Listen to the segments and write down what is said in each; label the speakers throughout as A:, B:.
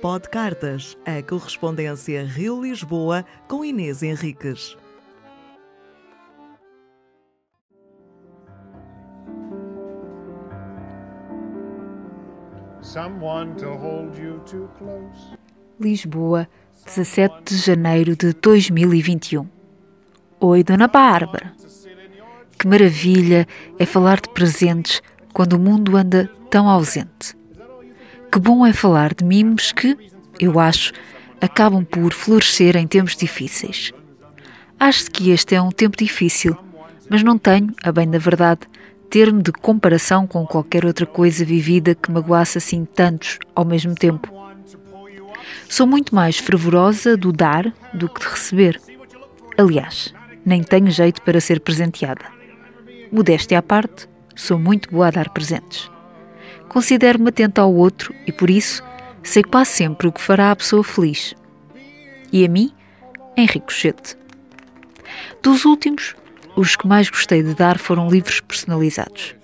A: Pod Cartas, a correspondência Rio-Lisboa com Inês Henriques.
B: Lisboa, 17 de janeiro de 2021. Oi, Dona Bárbara. Que maravilha é falar de presentes quando o mundo anda tão ausente. Que bom é falar de mimos que, eu acho, acabam por florescer em tempos difíceis. Acho que este é um tempo difícil, mas não tenho, a bem da verdade, termo de comparação com qualquer outra coisa vivida que magoasse assim tantos ao mesmo tempo. Sou muito mais fervorosa do dar do que de receber. Aliás, nem tenho jeito para ser presenteada. Modéstia à parte, sou muito boa a dar presentes. Considero-me atenta ao outro e, por isso, sei quase sempre o que fará a pessoa feliz. E a mim, em ricochete. Dos últimos, os que mais gostei de dar foram livros personalizados.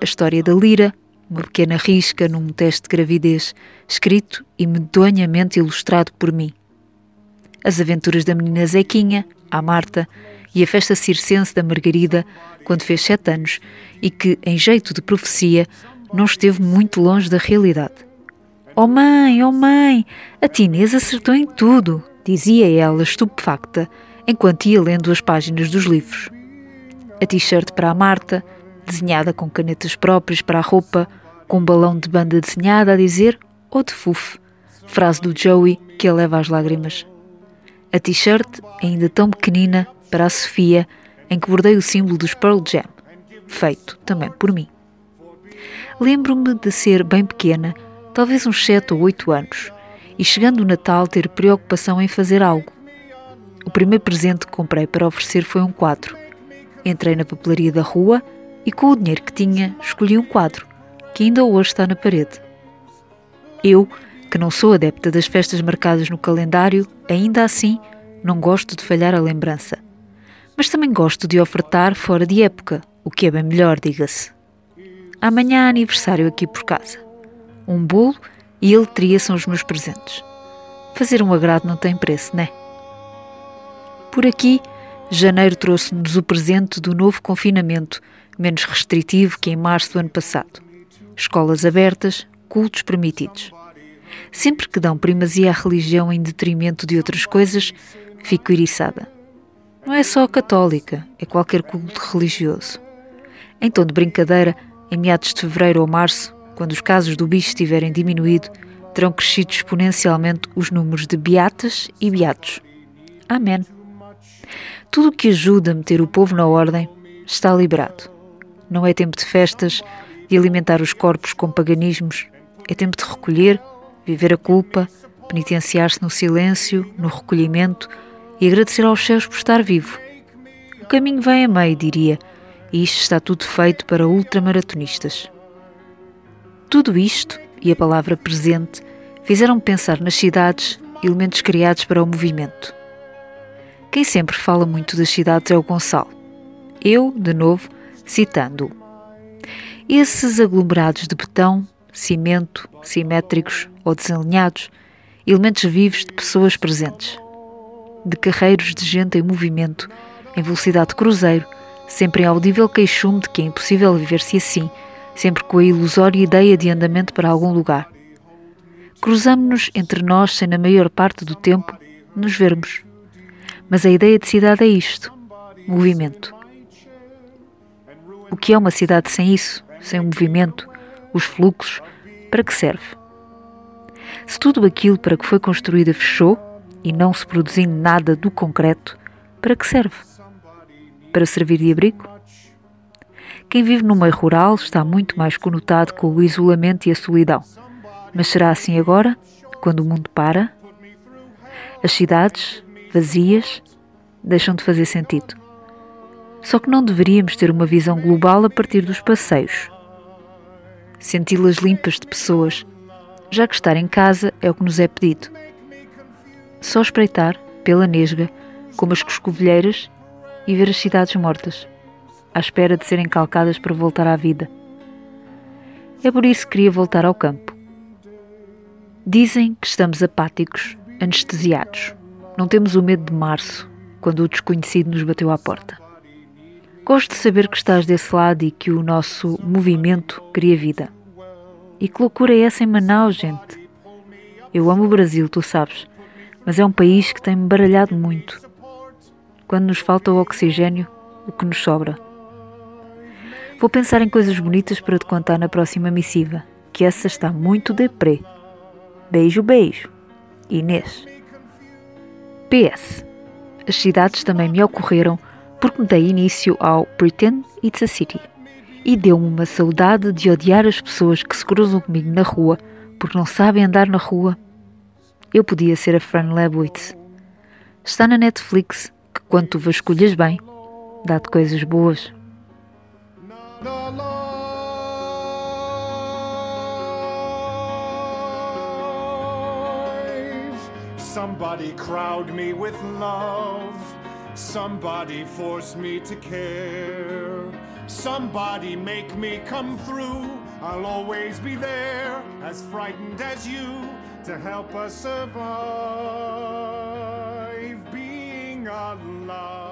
B: A história da Lira, uma pequena risca num teste de gravidez, escrito e medonhamente ilustrado por mim. As aventuras da menina Zequinha, a Marta, e a festa circense da Margarida, quando fez sete anos, e que, em jeito de profecia, não esteve muito longe da realidade. Oh mãe, oh mãe, a Tinês acertou em tudo, dizia ela estupefacta, enquanto ia lendo as páginas dos livros. A t-shirt para a Marta, desenhada com canetas próprias para a roupa, com um balão de banda desenhada a dizer ou oh, de fuf, frase do Joey que a leva às lágrimas. A t-shirt, ainda tão pequenina, para a Sofia, em que bordei o símbolo dos Pearl Jam, feito também por mim. Lembro-me de ser bem pequena, talvez uns sete ou oito anos, e chegando o Natal ter preocupação em fazer algo. O primeiro presente que comprei para oferecer foi um quadro. Entrei na papelaria da rua e, com o dinheiro que tinha, escolhi um quadro, que ainda hoje está na parede. Eu, que não sou adepta das festas marcadas no calendário, ainda assim não gosto de falhar a lembrança. Mas também gosto de ofertar fora de época, o que é bem melhor, diga-se. Amanhã há aniversário aqui por casa. Um bolo e a letria são os meus presentes. Fazer um agrado não tem preço, né? Por aqui, janeiro trouxe-nos o presente do novo confinamento, menos restritivo que em março do ano passado. Escolas abertas, cultos permitidos. Sempre que dão primazia à religião em detrimento de outras coisas, fico eriçada. Não é só a católica, é qualquer culto religioso. Em tom de brincadeira, em meados de fevereiro ou março, quando os casos do bicho tiverem diminuído, terão crescido exponencialmente os números de beatas e beatos. Amém. Tudo o que ajuda a meter o povo na ordem está liberado. Não é tempo de festas, de alimentar os corpos com paganismos, é tempo de recolher, viver a culpa, penitenciar-se no silêncio, no recolhimento e agradecer aos céus por estar vivo. O caminho vem a meio, diria e isto está tudo feito para ultramaratonistas. Tudo isto e a palavra presente fizeram-me pensar nas cidades, elementos criados para o movimento. Quem sempre fala muito das cidades é o Gonçalo. Eu, de novo, citando-o. Esses aglomerados de betão, cimento, simétricos ou desalinhados, elementos vivos de pessoas presentes, de carreiros de gente em movimento, em velocidade de cruzeiro, sempre em audível queixume de que é impossível viver-se assim, sempre com a ilusória ideia de andamento para algum lugar. Cruzamo-nos entre nós sem, na maior parte do tempo, nos vermos. Mas a ideia de cidade é isto: movimento. O que é uma cidade sem isso, sem o movimento, os fluxos, para que serve? Se tudo aquilo para que foi construída fechou e não se produzindo nada do concreto, para que serve? Para servir de abrigo? Quem vive no meio rural está muito mais conotado com o isolamento e a solidão. Mas será assim agora, quando o mundo para? As cidades, vazias, deixam de fazer sentido. Só que não deveríamos ter uma visão global a partir dos passeios. Senti-las limpas de pessoas, já que estar em casa é o que nos é pedido. Só espreitar, pela nesga, como as coscovilheiras e ver as cidades mortas, à espera de serem calcadas para voltar à vida. É por isso que queria voltar ao campo. Dizem que estamos apáticos, anestesiados. Não temos o medo de março, quando o desconhecido nos bateu à porta. Gosto de saber que estás desse lado e que o nosso movimento cria vida. E que loucura é essa em Manaus, gente? Eu amo o Brasil, tu sabes, mas é um país que tem-me baralhado muito. Quando nos falta o oxigênio, o que nos sobra? Vou pensar em coisas bonitas para te contar na próxima missiva, que essa está muito deprê. Beijo, beijo. Inês. PS. As cidades também me ocorreram porque me dei início ao Pretend It's a City e deu-me uma saudade de odiar as pessoas que se cruzam comigo na rua porque não sabem andar na rua. Eu podia ser a Fran Lebowitz. Está na Netflix quando tu vasculhas bem, dá-te coisas boas. Somebody crowd me with love. Somebody force me to care. Somebody make me come through. I'll always be there, as frightened as you, to help us survive our love.